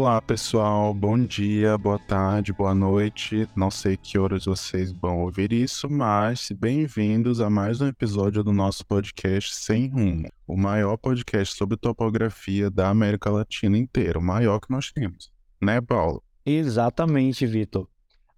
Olá, pessoal. Bom dia, boa tarde, boa noite. Não sei que horas vocês vão ouvir isso, mas bem-vindos a mais um episódio do nosso podcast Sem Rumo, o maior podcast sobre topografia da América Latina inteira, o maior que nós temos. Né, Paulo? Exatamente, Vitor.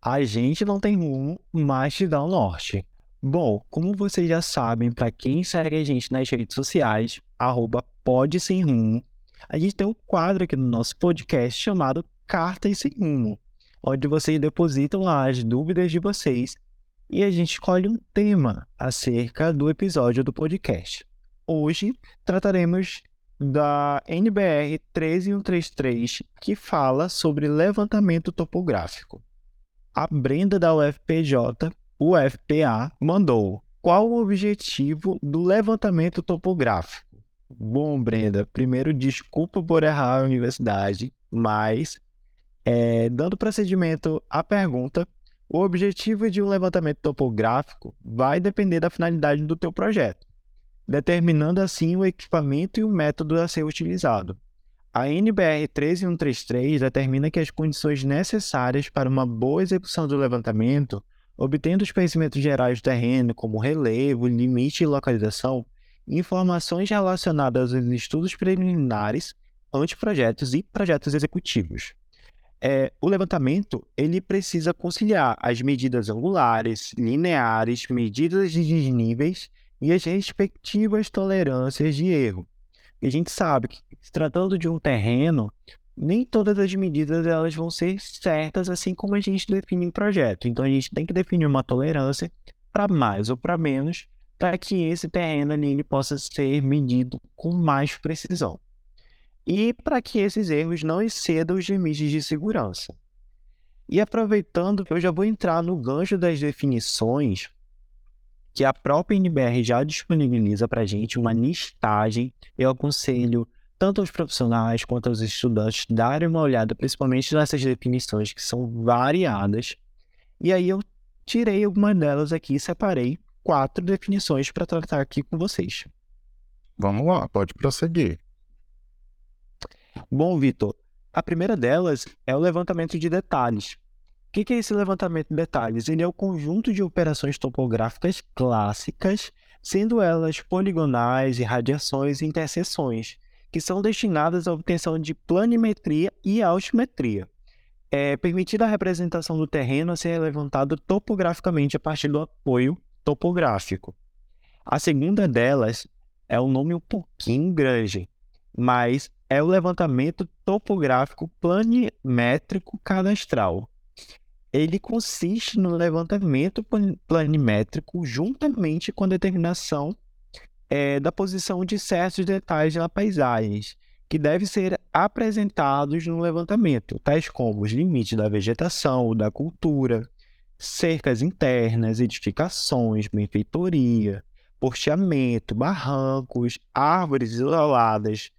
A gente não tem rumo, mas te dá o norte. Bom, como vocês já sabem, para quem segue a gente nas redes sociais, arroba pode sem rumo, a gente tem um quadro aqui no nosso podcast chamado Cartas Sem Rumo, onde vocês depositam lá as dúvidas de vocês e a gente escolhe um tema acerca do episódio do podcast. Hoje trataremos da NBR 13133, que fala sobre levantamento topográfico. A Brenda da UFPJ, UFPA, mandou: Qual o objetivo do levantamento topográfico? Bom, Brenda, primeiro, desculpa por errar a universidade, mas, é, dando procedimento à pergunta, o objetivo de um levantamento topográfico vai depender da finalidade do teu projeto, determinando assim o equipamento e o método a ser utilizado. A NBR 13133 determina que as condições necessárias para uma boa execução do levantamento, obtendo os conhecimentos gerais do terreno, como relevo, limite e localização, informações relacionadas aos estudos preliminares, anteprojetos e projetos executivos. É, o levantamento ele precisa conciliar as medidas angulares, lineares, medidas de desníveis e as respectivas tolerâncias de erro. E a gente sabe que, se tratando de um terreno, nem todas as medidas elas vão ser certas, assim como a gente define em projeto. Então, a gente tem que definir uma tolerância para mais ou para menos, para que esse terreno ali ele possa ser medido com mais precisão. E para que esses erros não excedam os limites de segurança. E aproveitando, eu já vou entrar no gancho das definições que a própria NBR já disponibiliza para a gente uma listagem. Eu aconselho tanto aos profissionais quanto aos estudantes darem uma olhada, principalmente nessas definições que são variadas. E aí eu tirei algumas delas aqui separei quatro definições para tratar aqui com vocês. Vamos lá, pode prosseguir. Bom, Vitor, a primeira delas é o levantamento de detalhes. O que é esse levantamento de detalhes? Ele é o conjunto de operações topográficas clássicas, sendo elas poligonais, irradiações e interseções, que são destinadas à obtenção de planimetria e altimetria. É permitida a representação do terreno a ser levantado topograficamente a partir do apoio topográfico. A segunda delas é um nome um pouquinho grande, mas é o levantamento topográfico planimétrico cadastral. Ele consiste no levantamento planimétrico juntamente com a determinação é, da posição de certos detalhes na paisagem, que devem ser apresentados no levantamento, tais como os limites da vegetação, da cultura, cercas internas, edificações, benfeitoria, porteamento, barrancos, árvores isoladas,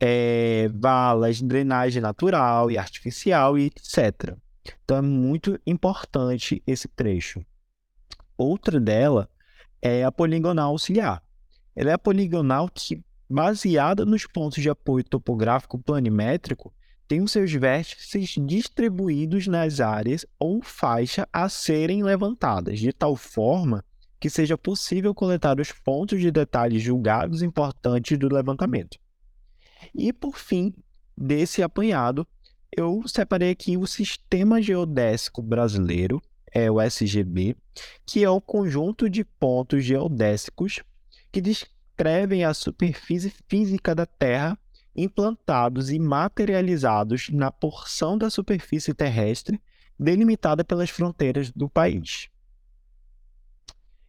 é, valas, drenagem natural e artificial e etc. Então é muito importante esse trecho. Outra dela é a poligonal auxiliar. Ela é a poligonal que, baseada nos pontos de apoio topográfico planimétrico, tem os seus vértices distribuídos nas áreas ou faixa a serem levantadas, de tal forma que seja possível coletar os pontos de detalhes julgados importantes do levantamento. E por fim, desse apanhado, eu separei aqui o Sistema Geodésico Brasileiro, é o SGB, que é o conjunto de pontos geodésicos que descrevem a superfície física da Terra implantados e materializados na porção da superfície terrestre delimitada pelas fronteiras do país.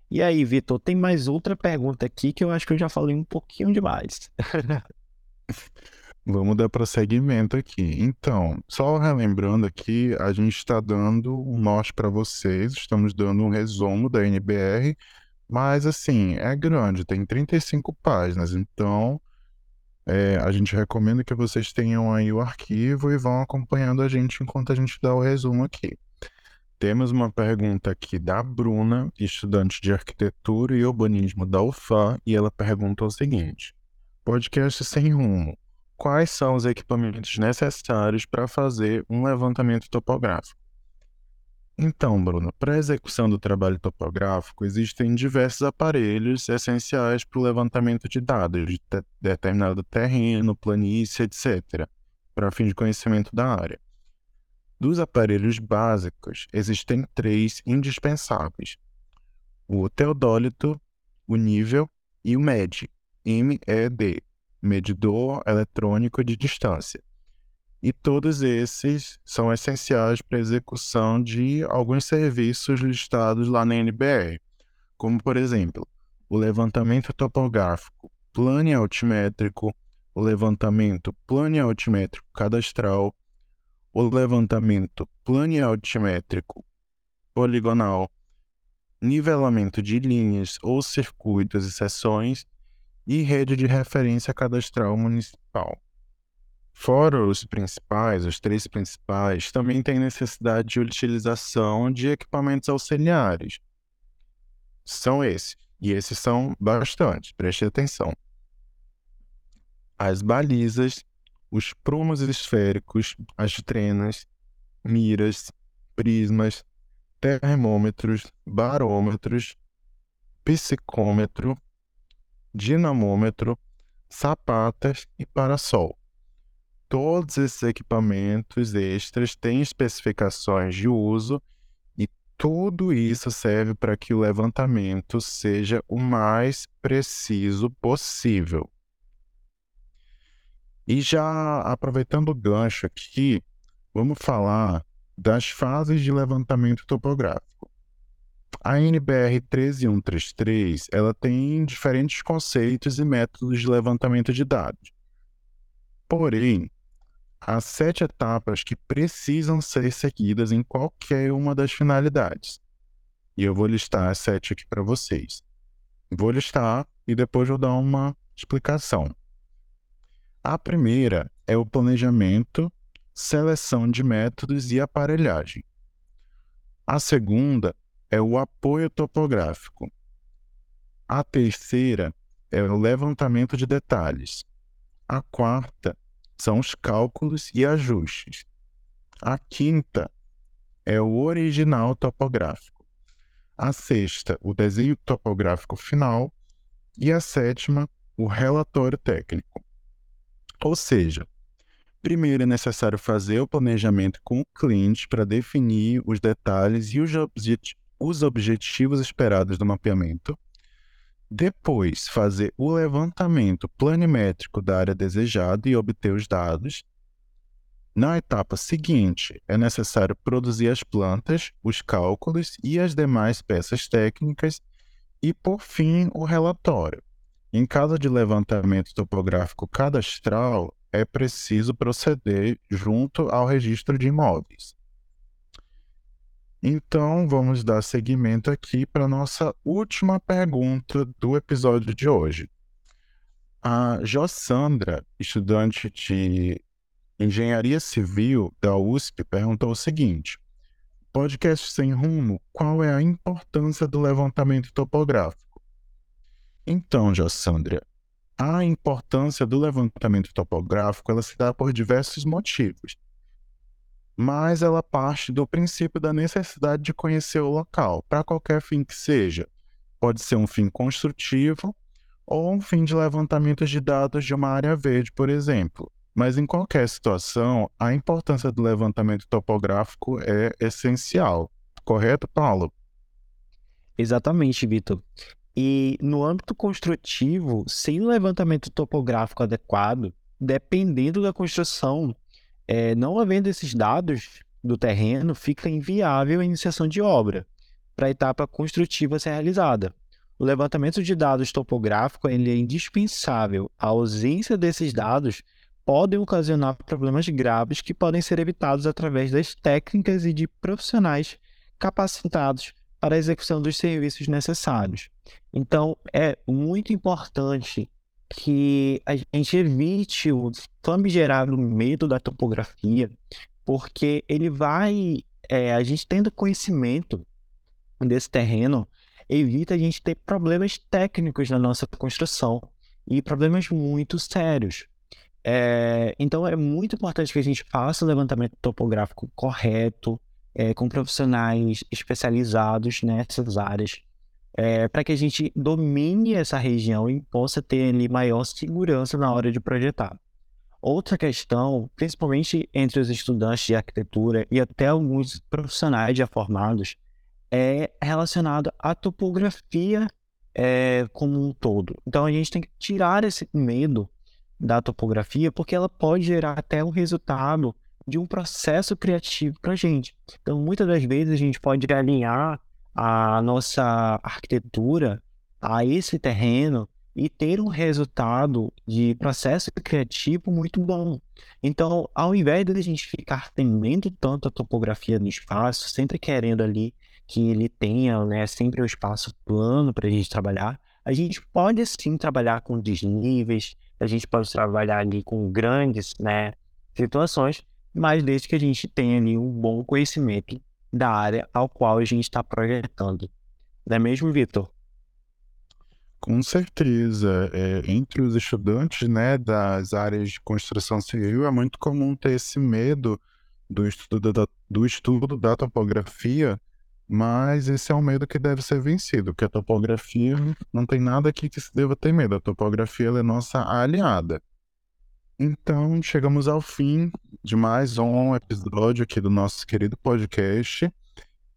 E aí, Vitor, tem mais outra pergunta aqui que eu acho que eu já falei um pouquinho demais. Vamos dar prosseguimento aqui. Então, só relembrando aqui, a gente está dando um norte para vocês, estamos dando um resumo da NBR, mas assim, é grande, tem 35 páginas, então é, a gente recomenda que vocês tenham aí o arquivo e vão acompanhando a gente enquanto a gente dá o resumo aqui. Temos uma pergunta aqui da Bruna, estudante de arquitetura e urbanismo da UFA, e ela pergunta o seguinte: Podcast sem rumo. quais são os equipamentos necessários para fazer um levantamento topográfico. Então, Bruno, para a execução do trabalho topográfico, existem diversos aparelhos essenciais para o levantamento de dados de te determinado terreno, planície, etc., para fim de conhecimento da área. Dos aparelhos básicos, existem três indispensáveis: o teodólito, o nível e o MED, MED, medidor eletrônico de distância. E todos esses são essenciais para a execução de alguns serviços listados lá na NBR, como, por exemplo, o levantamento topográfico altimétrico, o levantamento altimétrico cadastral, o levantamento altimétrico poligonal, nivelamento de linhas ou circuitos e seções e rede de referência cadastral municipal. Fora os principais, os três principais, também tem necessidade de utilização de equipamentos auxiliares. São esses, e esses são bastante, preste atenção. As balizas, os prumos esféricos, as trenas, miras, prismas, termômetros, barômetros, psicômetro, dinamômetro, sapatas e parasol. Todos esses equipamentos extras têm especificações de uso e tudo isso serve para que o levantamento seja o mais preciso possível. E já aproveitando o gancho aqui, vamos falar das fases de levantamento topográfico. A NBR 13133, ela tem diferentes conceitos e métodos de levantamento de dados. Porém, há sete etapas que precisam ser seguidas em qualquer uma das finalidades. E eu vou listar as sete aqui para vocês. Vou listar e depois vou dar uma explicação. A primeira é o planejamento, seleção de métodos e aparelhagem. A segunda é o apoio topográfico. A terceira é o levantamento de detalhes. A quarta são os cálculos e ajustes. A quinta é o original topográfico. A sexta, o desenho topográfico final. E a sétima, o relatório técnico. Ou seja, primeiro é necessário fazer o planejamento com o cliente para definir os detalhes e os, os objetivos esperados do mapeamento. Depois, fazer o levantamento planimétrico da área desejada e obter os dados. Na etapa seguinte, é necessário produzir as plantas, os cálculos e as demais peças técnicas e, por fim, o relatório. Em caso de levantamento topográfico cadastral, é preciso proceder junto ao registro de imóveis. Então, vamos dar seguimento aqui para nossa última pergunta do episódio de hoje. A Jossandra, estudante de Engenharia Civil da USP, perguntou o seguinte: Podcast sem rumo, qual é a importância do levantamento topográfico? Então, Jossandra, a importância do levantamento topográfico ela se dá por diversos motivos mas ela parte do princípio da necessidade de conhecer o local, para qualquer fim que seja. Pode ser um fim construtivo ou um fim de levantamento de dados de uma área verde, por exemplo. Mas em qualquer situação, a importância do levantamento topográfico é essencial. Correto, Paulo? Exatamente, Vitor. E no âmbito construtivo, sem levantamento topográfico adequado, dependendo da construção, é, não havendo esses dados do terreno, fica inviável a iniciação de obra para a etapa construtiva ser realizada. O levantamento de dados topográfico é indispensável. A ausência desses dados pode ocasionar problemas graves que podem ser evitados através das técnicas e de profissionais capacitados para a execução dos serviços necessários. Então, é muito importante que a gente evite o famigerado medo da topografia, porque ele vai, é, a gente tendo conhecimento desse terreno, evita a gente ter problemas técnicos na nossa construção e problemas muito sérios. É, então é muito importante que a gente faça o levantamento topográfico correto, é, com profissionais especializados nessas áreas, é, para que a gente domine essa região e possa ter ali maior segurança na hora de projetar. Outra questão, principalmente entre os estudantes de arquitetura e até alguns profissionais já formados, é relacionado à topografia é, como um todo. Então a gente tem que tirar esse medo da topografia, porque ela pode gerar até um resultado de um processo criativo para a gente. Então, muitas das vezes a gente pode alinhar a nossa arquitetura a esse terreno e ter um resultado de processo criativo muito bom. Então, ao invés de a gente ficar temendo tanto a topografia do espaço, sempre querendo ali que ele tenha né, sempre o um espaço plano para a gente trabalhar, a gente pode sim trabalhar com desníveis, a gente pode trabalhar ali com grandes né, situações, mas desde que a gente tenha ali um bom conhecimento da área ao qual a gente está projetando. Não é mesmo, Vitor? Com certeza. É, entre os estudantes né, das áreas de construção civil, é muito comum ter esse medo do estudo da, do estudo da topografia, mas esse é um medo que deve ser vencido, porque a topografia não tem nada aqui que se deva ter medo. A topografia é nossa aliada. Então, chegamos ao fim de mais um episódio aqui do nosso querido podcast.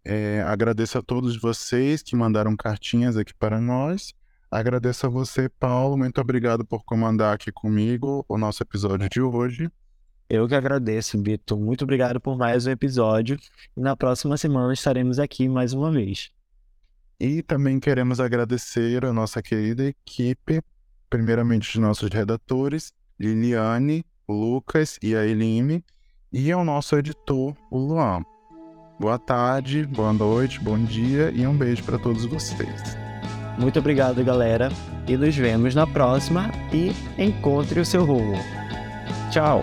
É, agradeço a todos vocês que mandaram cartinhas aqui para nós. Agradeço a você, Paulo. Muito obrigado por comandar aqui comigo o nosso episódio de hoje. Eu que agradeço, Vitor. Muito obrigado por mais um episódio. E na próxima semana estaremos aqui mais uma vez. E também queremos agradecer a nossa querida equipe, primeiramente os nossos redatores, Liliane, Lucas e a Elime, e ao nosso editor, o Luan. Boa tarde, boa noite, bom dia e um beijo para todos vocês. Muito obrigado, galera, e nos vemos na próxima e encontre o seu rumo. Tchau!